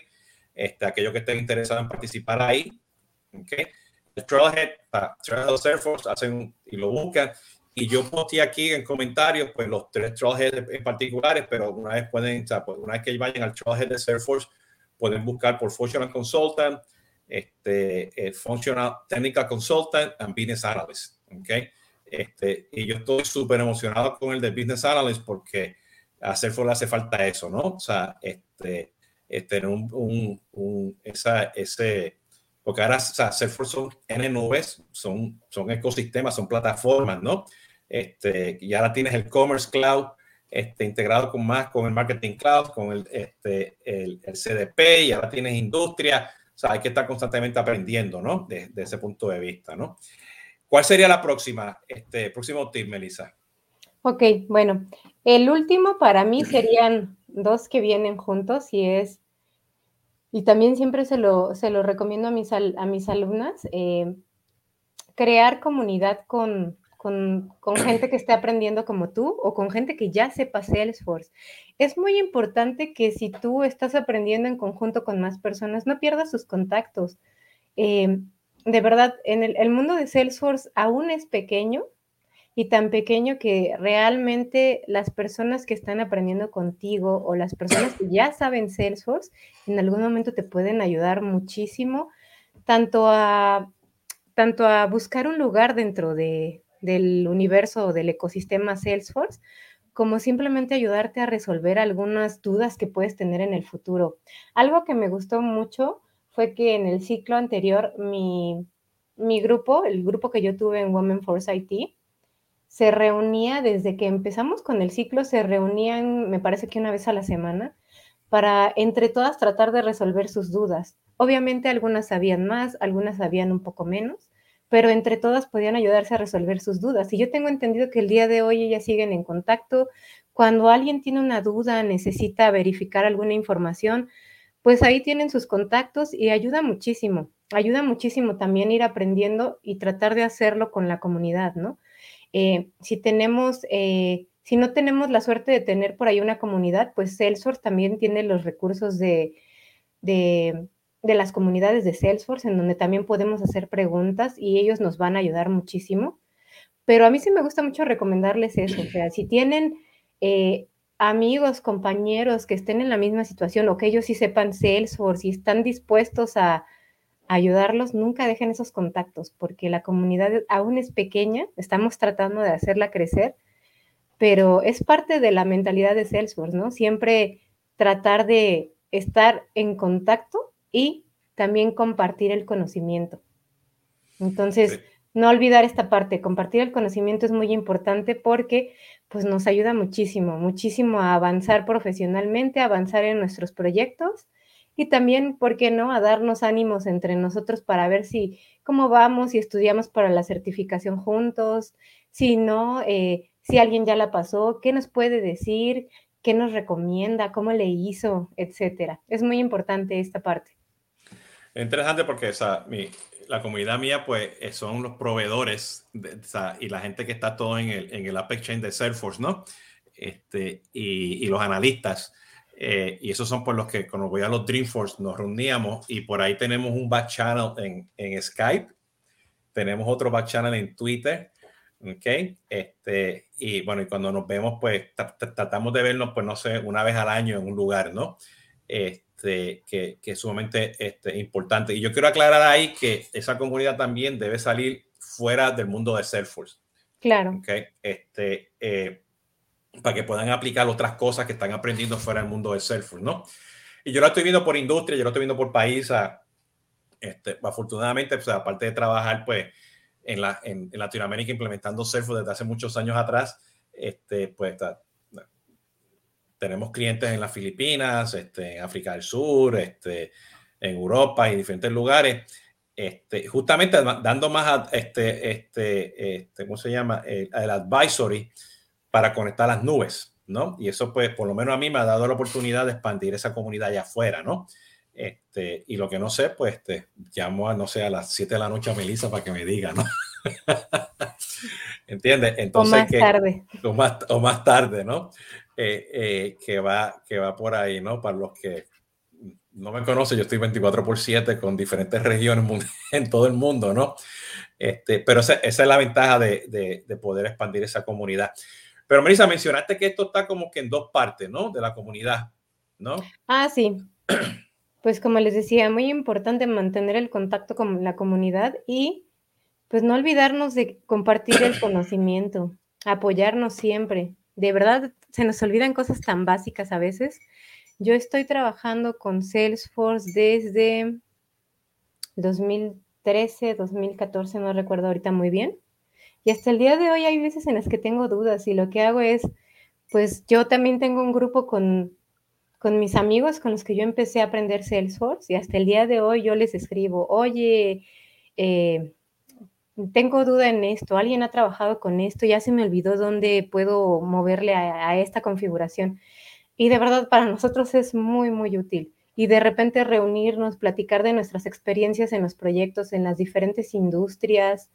Speaker 1: Este, aquellos que estén interesados en participar ahí, ¿ok? El Trailhead, Trailhead Air Force, hacen y lo buscan. y yo posté aquí en comentarios, pues los tres trailheads en particulares, pero una vez pueden, o sea, pues, una vez que vayan al trailhead de Salesforce, pueden buscar por Functional Consultant, este, Functional Technical Consultant and Business Analyst. ¿okay? Este, y yo estoy súper emocionado con el de Business Analyst porque a Salesforce le hace falta eso, ¿no? O sea, este, este un, un, un esa, ese, porque ahora o sea, Salesforce son N nubes, son, son ecosistemas, son plataformas, ¿no? Este, y ahora tienes el Commerce Cloud este, integrado con más, con el Marketing Cloud, con el, este, el, el CDP, y ahora tienes industria, o sea, hay que estar constantemente aprendiendo, ¿no? Desde de ese punto de vista, ¿no? ¿Cuál sería la próxima, este próximo tip, Melissa?
Speaker 2: Ok, bueno, el último para mí serían dos que vienen juntos y es, y también siempre se lo, se lo recomiendo a mis, a mis alumnas, eh, crear comunidad con, con, con, gente que esté aprendiendo como tú o con gente que ya sepa Salesforce. Es muy importante que si tú estás aprendiendo en conjunto con más personas, no pierdas sus contactos. Eh, de verdad, en el, el, mundo de Salesforce aún es pequeño y tan pequeño que realmente las personas que están aprendiendo contigo o las personas que ya saben Salesforce en algún momento te pueden ayudar muchísimo, tanto a, tanto a buscar un lugar dentro de, del universo o del ecosistema Salesforce, como simplemente ayudarte a resolver algunas dudas que puedes tener en el futuro. Algo que me gustó mucho fue que en el ciclo anterior mi, mi grupo, el grupo que yo tuve en Women Force IT, se reunía desde que empezamos con el ciclo, se reunían, me parece que una vez a la semana, para entre todas tratar de resolver sus dudas. Obviamente algunas sabían más, algunas sabían un poco menos, pero entre todas podían ayudarse a resolver sus dudas. Y yo tengo entendido que el día de hoy ellas siguen en contacto. Cuando alguien tiene una duda, necesita verificar alguna información, pues ahí tienen sus contactos y ayuda muchísimo. Ayuda muchísimo también ir aprendiendo y tratar de hacerlo con la comunidad, ¿no? Eh, si tenemos, eh, si no tenemos la suerte de tener por ahí una comunidad, pues Salesforce también tiene los recursos de, de, de las comunidades de Salesforce, en donde también podemos hacer preguntas y ellos nos van a ayudar muchísimo. Pero a mí sí me gusta mucho recomendarles eso, o sea, si tienen eh, amigos, compañeros que estén en la misma situación o que ellos sí sepan Salesforce y están dispuestos a ayudarlos, nunca dejen esos contactos porque la comunidad aún es pequeña, estamos tratando de hacerla crecer, pero es parte de la mentalidad de Salesforce, ¿no? Siempre tratar de estar en contacto y también compartir el conocimiento. Entonces, no olvidar esta parte, compartir el conocimiento es muy importante porque pues nos ayuda muchísimo, muchísimo a avanzar profesionalmente, a avanzar en nuestros proyectos y también, ¿por qué no?, a darnos ánimos entre nosotros para ver si cómo vamos, si estudiamos para la certificación juntos, si no, eh, si alguien ya la pasó, qué nos puede decir, qué nos recomienda, cómo le hizo, etcétera. Es muy importante esta parte.
Speaker 1: Interesante porque esa, mi, la comunidad mía, pues, eh, son los proveedores de, o sea, y la gente que está todo en el, en el Apex Chain de Salesforce, ¿no? Este, y, y los analistas. Eh, y esos son por los que cuando voy a los Dreamforce nos reuníamos y por ahí tenemos un back channel en, en Skype, tenemos otro back channel en Twitter, ¿ok? Este, y bueno, y cuando nos vemos, pues tratamos de vernos, pues no sé, una vez al año en un lugar, ¿no? Este, este, que, que, es sumamente este, importante. Y yo quiero aclarar ahí que esa comunidad también debe salir fuera del mundo de Salesforce.
Speaker 2: Claro.
Speaker 1: Okay? Este, eh, para que puedan aplicar otras cosas que están aprendiendo fuera del mundo de Salesforce, ¿no? Y yo lo estoy viendo por industria, yo lo estoy viendo por país. Este, afortunadamente, pues, aparte de trabajar pues, en, la, en, en Latinoamérica implementando Salesforce desde hace muchos años atrás, este, pues tenemos clientes en las Filipinas, este, en África del Sur, este, en Europa y diferentes lugares. Este, justamente dando más este, este, este, ¿cómo se llama? El, el, advisory para conectar las nubes, ¿no? Y eso, pues, por lo menos a mí me ha dado la oportunidad de expandir esa comunidad allá afuera, ¿no? Este, y lo que no sé, pues, este, llamo a, no sé, a las 7 de la noche a Melissa para que me diga, ¿no? ¿Entiendes?
Speaker 2: Entonces, o más
Speaker 1: que,
Speaker 2: tarde.
Speaker 1: O más, o más tarde, ¿no? Eh, eh, que, va, que va por ahí, ¿no? Para los que no me conoce, yo estoy 24 por 7 con diferentes regiones en todo el mundo, ¿no? Este, pero esa, es la ventaja de, de, poder expandir esa comunidad. Pero Marisa, mencionaste que esto está como que en dos partes, ¿no? De la comunidad, ¿no?
Speaker 2: Ah, sí. Pues como les decía, muy importante mantener el contacto con la comunidad y pues no olvidarnos de compartir el conocimiento, apoyarnos siempre. De verdad, se nos olvidan cosas tan básicas a veces yo estoy trabajando con Salesforce desde 2013, 2014, no recuerdo ahorita muy bien. Y hasta el día de hoy hay veces en las que tengo dudas y lo que hago es, pues yo también tengo un grupo con, con mis amigos con los que yo empecé a aprender Salesforce y hasta el día de hoy yo les escribo, oye, eh, tengo duda en esto, alguien ha trabajado con esto, ya se me olvidó dónde puedo moverle a esta configuración. Y de verdad para nosotros es muy, muy útil. Y de repente reunirnos, platicar de nuestras experiencias en los proyectos, en las diferentes industrias,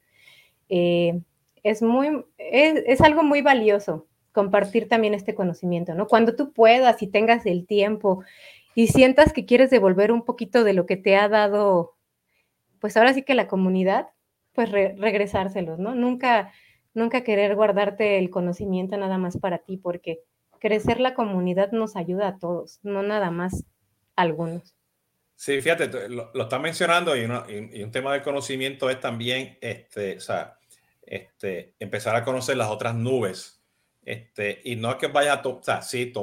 Speaker 2: eh, es, muy, es, algo muy valioso compartir también este conocimiento, ¿no? Cuando tú puedas y tengas el tiempo y sientas que quieres devolver un poquito de lo que te ha dado, pues ahora sí que la comunidad, pues regresárselos, ¿no? Nunca, nunca querer guardarte el conocimiento nada más para ti, porque crecer la comunidad nos ayuda a todos, no nada más a algunos.
Speaker 1: Sí, fíjate, lo, lo estás mencionando y, un tema de conocimiento es también este, o sea, este, empezar a conocer las otras nubes. Este, y no es que vaya a, o sea, sí,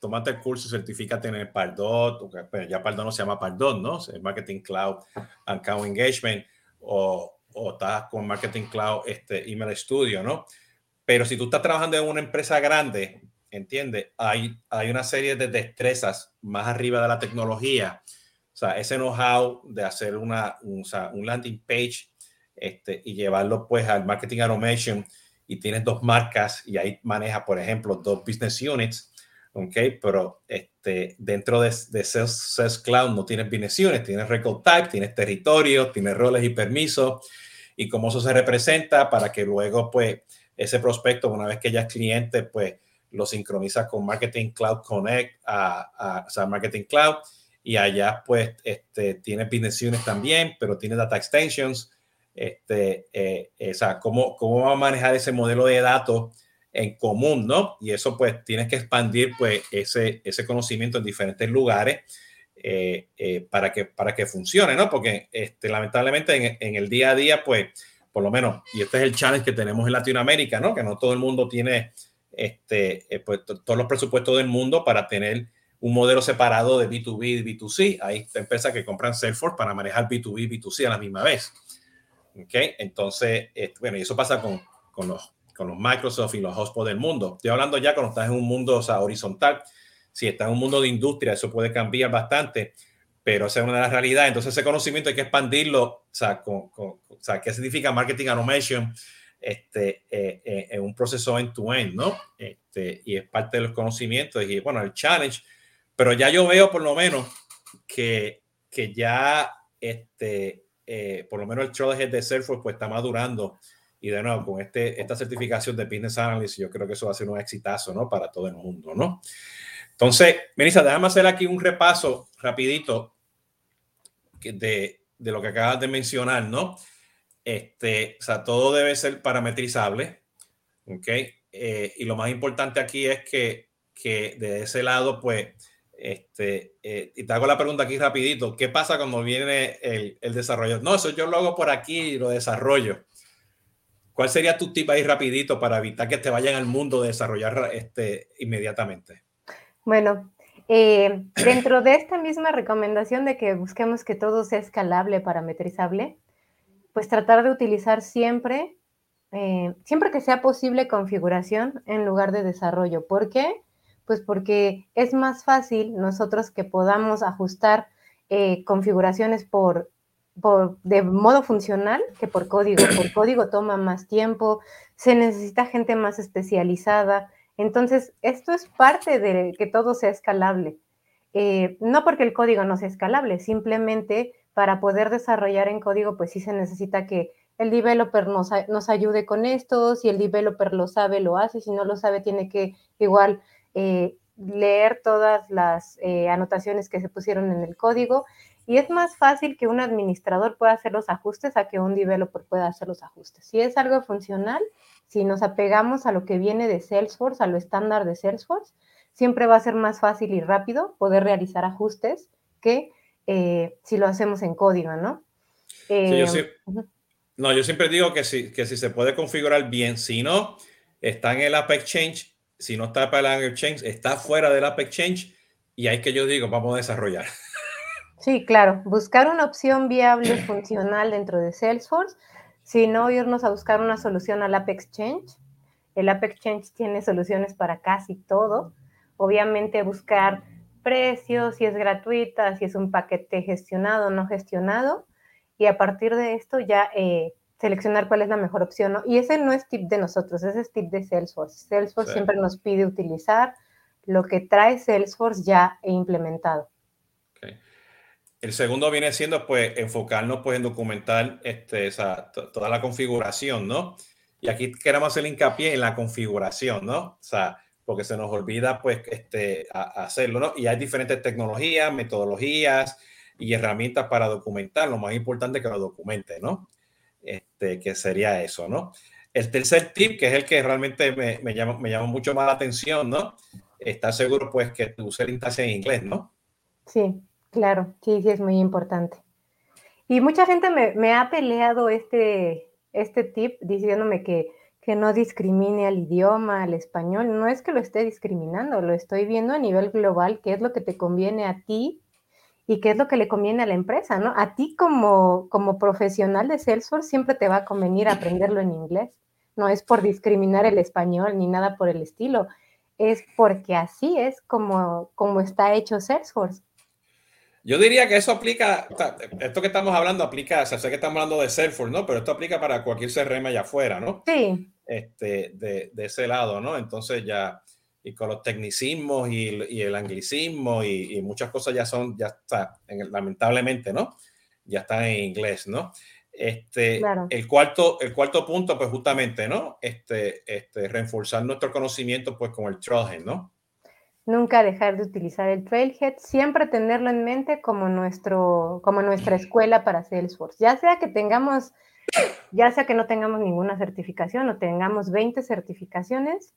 Speaker 1: tomate el curso, certifícate en el Pardot, pero ya Pardot no se llama Pardot, ¿no? Es Marketing Cloud and Account Engagement, o, o estás con Marketing Cloud este, Email Studio, ¿no? Pero si tú estás trabajando en una empresa grande, ¿entiendes? Hay, hay una serie de destrezas más arriba de la tecnología. O sea, ese know-how de hacer una, un, landing page este, y llevarlo pues al marketing automation y tienes dos marcas y ahí maneja, por ejemplo, dos business units, ¿ok? Pero este, dentro de, de Sales, Cloud no tienes business units, tienes record type, tienes territorio, tienes roles y permisos y cómo eso se representa para que luego pues ese prospecto, una vez que ya es cliente, pues lo sincroniza con Marketing Cloud Connect, a, o sea, Marketing Cloud, y allá pues este, tiene business units también, pero tiene data extensions. Este, eh, sea, ¿cómo, ¿cómo va a manejar ese modelo de datos en común, no? Y eso pues tienes que expandir pues ese, ese conocimiento en diferentes lugares eh, eh, para, que, para que funcione, ¿no? Porque este, lamentablemente en, en, el día a día pues por lo menos, y este es el challenge que tenemos en Latinoamérica, ¿no? Que no todo el mundo tiene este, eh, pues, todos los presupuestos del mundo para tener un modelo separado de B2B y B2C. Hay empresas que compran Salesforce para manejar B2B y B2C a la misma vez. ¿Ok? Entonces, bueno, y eso pasa con, con, los, con los Microsoft y los hotspots del mundo. Estoy hablando ya cuando estás en un mundo o sea, horizontal. Si estás en un mundo de industria, eso puede cambiar bastante, pero esa es una de las realidades. Entonces, ese conocimiento hay que expandirlo. O sea, con, o sea ¿qué significa marketing automation? este, eh, eh, en un proceso end-to-end, ¿no? Este, y es parte de los conocimientos y, bueno, el challenge, pero ya yo veo por lo menos que, que ya, este, eh, por lo menos el Trade de Salesforce pues está madurando y de nuevo con este, esta certificación de Business Analyst yo creo que eso va a ser un exitazo, ¿no? Para todo el mundo, ¿no? Entonces, Melissa, déjame hacer aquí un repaso rapidito de, de lo que acabas de mencionar, ¿no? Este, o sea, todo debe ser parametrizable. ¿Ok? Eh, y lo más importante aquí es que, que de ese lado, pues, este, eh, y te hago la pregunta aquí rapidito, ¿qué pasa cuando viene el, desarrollo? No, eso yo lo hago por aquí y lo desarrollo. ¿Cuál sería tu tip ahí rapidito para evitar que te vayan al mundo de desarrollar este, inmediatamente?
Speaker 2: Bueno, eh, dentro de esta misma recomendación de que busquemos que todo sea escalable, parametrizable, pues tratar de utilizar siempre, eh, siempre que sea posible, configuración en lugar de desarrollo. ¿Por qué? Pues porque es más fácil nosotros que podamos ajustar eh, configuraciones por, de modo funcional que por código. Por código toma más tiempo, se necesita gente más especializada. Entonces, esto es parte de que todo sea escalable. Eh, no porque el código no sea escalable, simplemente para poder desarrollar en código, pues sí se necesita que el developer nos, nos ayude con esto, si el developer lo sabe, lo hace, si no lo sabe, tiene que igual eh, leer todas las eh, anotaciones que se pusieron en el código y es más fácil que un administrador pueda hacer los ajustes a que un developer pueda hacer los ajustes. Si es algo funcional, si nos apegamos a lo que viene de Salesforce, a lo estándar de Salesforce, siempre va a ser más fácil y rápido poder realizar ajustes que eh, si lo hacemos en código, ¿no?
Speaker 1: yo No, yo siempre digo que si, que si se puede configurar bien, si no, está en el App Exchange, si no está para el Exchange, está fuera del App Exchange y ahí que yo digo, vamos a desarrollar.
Speaker 2: Sí, claro, buscar una opción viable, funcional dentro de Salesforce, si no irnos a buscar una solución al App Exchange. El App Exchange tiene soluciones para casi todo. Obviamente buscar precios, si es gratuita, si es un paquete gestionado o no gestionado, y a partir de esto ya eh, seleccionar cuál es la mejor opción. Y ese no es tip de nosotros, ese es tip de Salesforce. Salesforce siempre nos pide utilizar lo que trae Salesforce ya implementado.
Speaker 1: El segundo viene siendo pues enfocarnos pues en documentar este, esa, toda la configuración, ¿no? Y aquí queremos hacer hincapié en la configuración, ¿no? O sea, porque se nos olvida pues este, hacerlo, ¿no? Y hay diferentes tecnologías, metodologías y herramientas para documentar. Lo más importante es que lo documente, ¿no? Este, que sería eso, ¿no? El tercer tip, que es el que realmente me, me, llama, me mucho más la atención, ¿no? Estar seguro pues que el interés en inglés, ¿no?
Speaker 2: Sí. Claro, sí, sí, es muy importante. Y mucha gente me, ha peleado este, este tip diciéndome que, que no discrimine al idioma, al español. No es que lo esté discriminando, lo estoy viendo a nivel global, qué es lo que te conviene a ti y qué es lo que le conviene a la empresa, ¿no? A ti como, como profesional de Salesforce siempre te va a convenir aprenderlo en inglés. No es por discriminar el español ni nada por el estilo, es porque así es como, como está hecho Salesforce.
Speaker 1: Yo diría que eso aplica, esto que estamos hablando aplica, o sea, sé que estamos hablando de Salesforce, ¿no? Pero esto aplica para cualquier CRM allá afuera, ¿no?
Speaker 2: Sí.
Speaker 1: Este, de, de ese lado, ¿no? Entonces ya, y con los tecnicismos y, y el anglicismo y, y, muchas cosas ya son, ya está, lamentablemente, ¿no? Ya están en inglés, ¿no? Este, claro. el, cuarto, el cuarto punto, pues justamente, ¿no? Este, este, reforzar nuestro conocimiento, pues con el Trojan, ¿no?
Speaker 2: nunca dejar de utilizar el Trailhead, siempre tenerlo en mente como, nuestro, como nuestra escuela para Salesforce. Ya sea que tengamos, ya sea que no tengamos ninguna certificación o tengamos 20 certificaciones,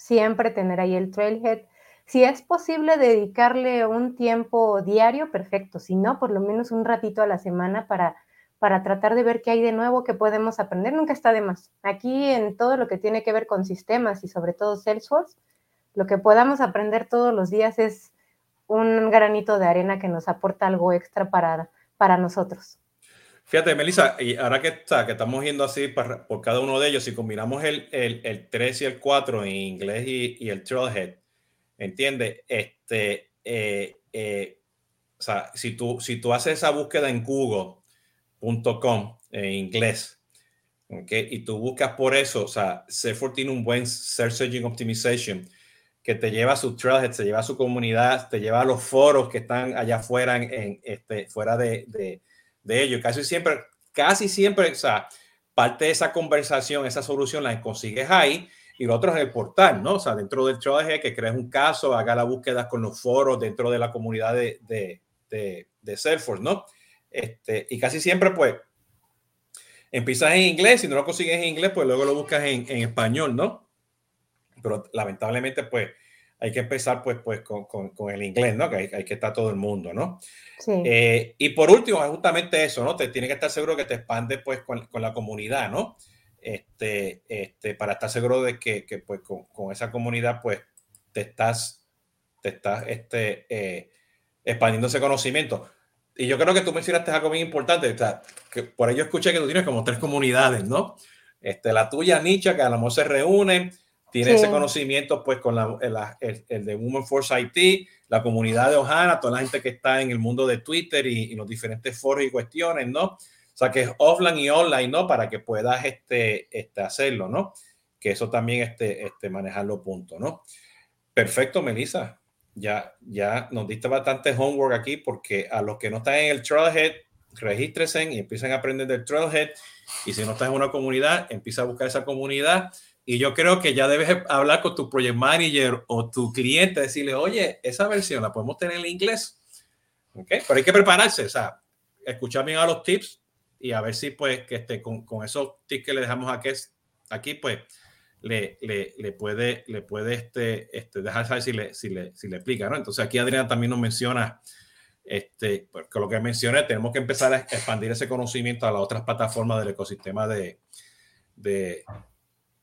Speaker 2: siempre tener ahí el Trailhead. Si es posible dedicarle un tiempo diario, perfecto. Si no, por lo menos un ratito a la semana para, para tratar de ver qué hay de nuevo que podemos aprender. Nunca está de más. Aquí en todo lo que tiene que ver con sistemas y sobre todo Salesforce, lo que podamos aprender todos los días es un granito de arena que nos aporta algo extra para, para nosotros.
Speaker 1: Fíjate, Melissa, y ahora que, está, que estamos yendo así por cada uno de ellos, si combinamos el, el, el 3 y el 4 en inglés y, y el Trailhead, ¿entiendes? Este, eh, eh, o sea, si tú, si tú haces esa búsqueda en google.com en inglés, ¿okay? y tú buscas por eso, o sea, Salesforce tiene un buen Search Engine Optimization, que te lleva a su trailhead, te lleva a su comunidad, te lleva a los foros que están allá afuera, en, este, fuera de, de, de, ellos. Casi siempre, casi siempre, o sea, parte de esa conversación, esa solución la consigues ahí y lo otro es el portal, ¿no? O sea, dentro del trailhead, que crees un caso, haga la búsqueda con los foros dentro de la comunidad de, de, de, de Salesforce, ¿no? Este, y casi siempre, pues, empiezas en inglés, si no lo consigues en inglés, pues luego lo buscas en, en español, ¿no? pero lamentablemente pues hay que empezar pues, pues con, con, el inglés, ¿no? Que hay, hay, que estar todo el mundo, ¿no? Sí. Eh, y por último, es justamente eso, ¿no? Te tiene que estar seguro que te expande pues con, con la comunidad, ¿no? Este, este, para estar seguro de que, que pues con, con, esa comunidad pues te estás, te estás este, eh, expandiendo ese conocimiento. Y yo creo que tú mencionaste algo muy importante, o sea, que por ello escuché que tú tienes como tres comunidades, ¿no? Este, la tuya, Nicha, que a lo mejor se reúnen, tiene sí. ese conocimiento pues con la, el, el, de Women Force IT, la comunidad de Ohana, toda la gente que está en el mundo de Twitter y, y, los diferentes foros y cuestiones, ¿no? O sea, que es offline y online, ¿no? Para que puedas este, este hacerlo, ¿no? Que eso también este, este, manejar los puntos, ¿no? Perfecto, Melissa. Ya, ya nos diste bastante homework aquí porque a los que no están en el Trailhead, regístrense y empiecen a aprender del Trailhead. Y si no estás en una comunidad, empieza a buscar esa comunidad Y yo creo que ya debes hablar con tu project manager o tu cliente, decirle, oye, esa versión la podemos tener en inglés. ¿Ok? Pero hay que prepararse, o sea, escuchar bien a los tips y a ver si, pues, que esté con, con esos tips que le dejamos aquí, aquí pues, le, le, le, puede, le puede este, este, dejar saber si le, si, le, si le explica, ¿no? Entonces aquí Adriana también nos menciona, este, pues, lo que mencioné, tenemos que empezar a expandir ese conocimiento a las otras plataformas del ecosistema de, de,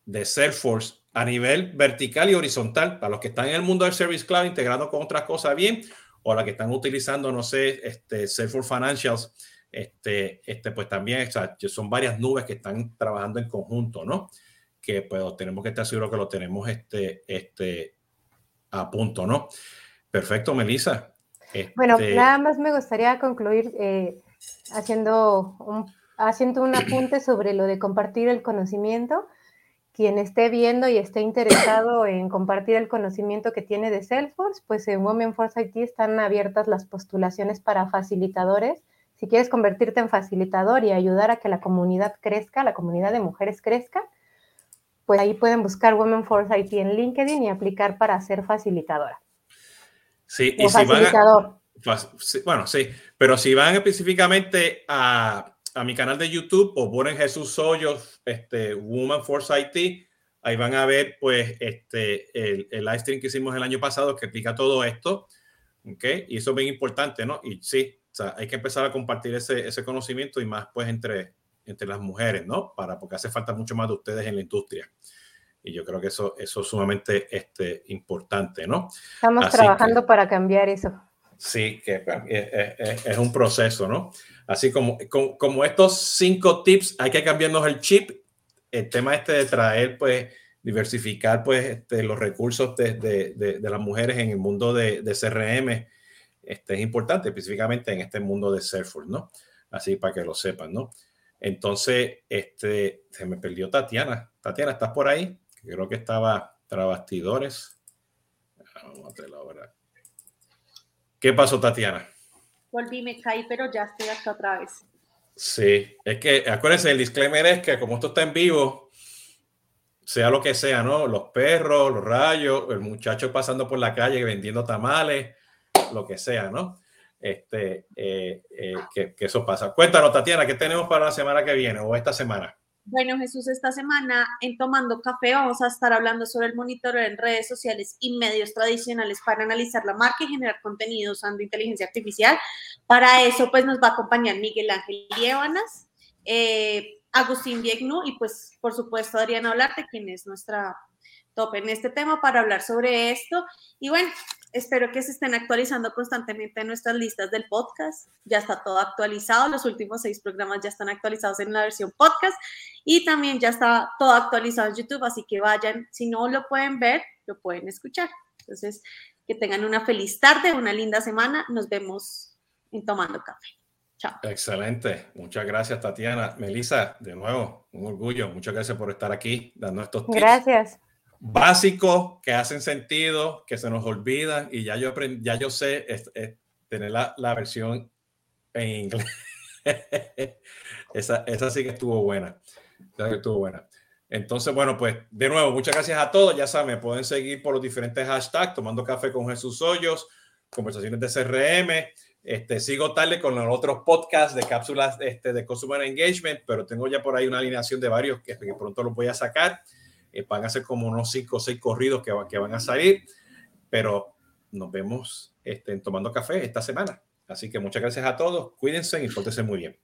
Speaker 1: de Salesforce a nivel vertical y horizontal, para los que están en el mundo del Service Cloud integrando con otras cosas bien, o las que están utilizando, no sé, este, Salesforce Financials, este, este, pues también o son varias nubes que están trabajando en conjunto, ¿no? que pues tenemos que estar seguros que lo tenemos este, este, a punto, ¿no? Perfecto, Melissa.
Speaker 2: Bueno, este nada más me gustaría concluir eh, haciendo, un, haciendo un apunte sobre lo de compartir el conocimiento. Quien esté viendo y esté interesado en compartir el conocimiento que tiene de Salesforce, pues en Women Force IT están abiertas las postulaciones para facilitadores. Si quieres convertirte en facilitador y ayudar a que la comunidad crezca, la comunidad de mujeres crezca, pues ahí pueden buscar Women Force IT en LinkedIn y aplicar para ser facilitadora.
Speaker 1: Sí, y si facilitador. Van bueno, sí, pero si van específicamente a, a, mi canal de YouTube o ponen Jesús Hoyos, este, Woman Force IT, ahí van a ver pues este, el, el live stream que hicimos el año pasado que explica todo esto, ¿ok? Y eso es bien importante, ¿no? Y sí, o sea, hay que empezar a compartir ese, ese conocimiento y más pues entre, entre las mujeres, ¿no? Para, porque hace falta mucho más de ustedes en la industria. Y yo creo que eso, eso es sumamente este, importante, ¿no?
Speaker 2: Estamos trabajando para cambiar eso.
Speaker 1: Sí, que es, es, un proceso, ¿no? Así como, como, estos cinco tips, hay que cambiarnos el chip. El tema este de traer, pues, diversificar, pues, este, los recursos de, de, las mujeres en el mundo de, CRM, este, es importante, específicamente en este mundo de Salesforce, ¿no? Así para que lo sepan, ¿no? Entonces, este, se me perdió Tatiana. Tatiana, ¿estás por ahí? Creo que estaba trabastidores. ¿Qué pasó, Tatiana?
Speaker 3: Volví, me caí, pero ya estoy hasta otra vez.
Speaker 1: Sí, es que acuérdense, el disclaimer es que como esto está en vivo, sea lo que sea, ¿no? Los perros, los rayos, el muchacho pasando por la calle vendiendo tamales, lo que sea, ¿no? este, eh, eh, que, eso pasa. Cuéntanos, Tatiana, ¿qué tenemos para la semana que viene o esta semana?
Speaker 3: Bueno, Jesús, esta semana en Tomando Café vamos a estar hablando sobre el monitoreo en redes sociales y medios tradicionales para analizar la marca y generar contenido usando inteligencia artificial. Para eso, pues nos va a acompañar Miguel Ángel Lievanas, eh, Agustín Viegnu y pues, por supuesto, Adriana Olarte, quien es nuestra top en este tema para hablar sobre esto. Y bueno, Espero que se estén actualizando constantemente en nuestras listas del podcast. Ya está todo actualizado. Los últimos seis programas ya están actualizados en la versión podcast y también ya está todo actualizado en YouTube. Así que vayan, si no lo pueden ver, lo pueden escuchar. Entonces, que tengan una feliz tarde, una linda semana. Nos vemos en Tomando Café. Chao.
Speaker 1: Excelente. Muchas gracias, Tatiana. Melissa, de nuevo, un orgullo. Muchas gracias por estar aquí dando estos
Speaker 2: tips. Gracias
Speaker 1: básicos que hacen sentido, que se nos olvidan y ya yo aprendí, ya yo sé tener la, la, versión en inglés. esa, esa sí que estuvo buena. Que estuvo buena. Entonces, bueno, pues de nuevo, muchas gracias a todos. Ya saben, pueden seguir por los diferentes hashtags, tomando café con Jesús Hoyos, conversaciones de CRM. Este, sigo tarde con los otros podcasts de cápsulas este, de Consumer Engagement, pero tengo ya por ahí una alineación de varios que, que pronto los voy a sacar. Eh, van a ser como unos cinco o seis corridos que, que van a salir, pero nos vemos este, Tomando Café esta semana. Así que muchas gracias a todos, cuídense y pórtense muy bien.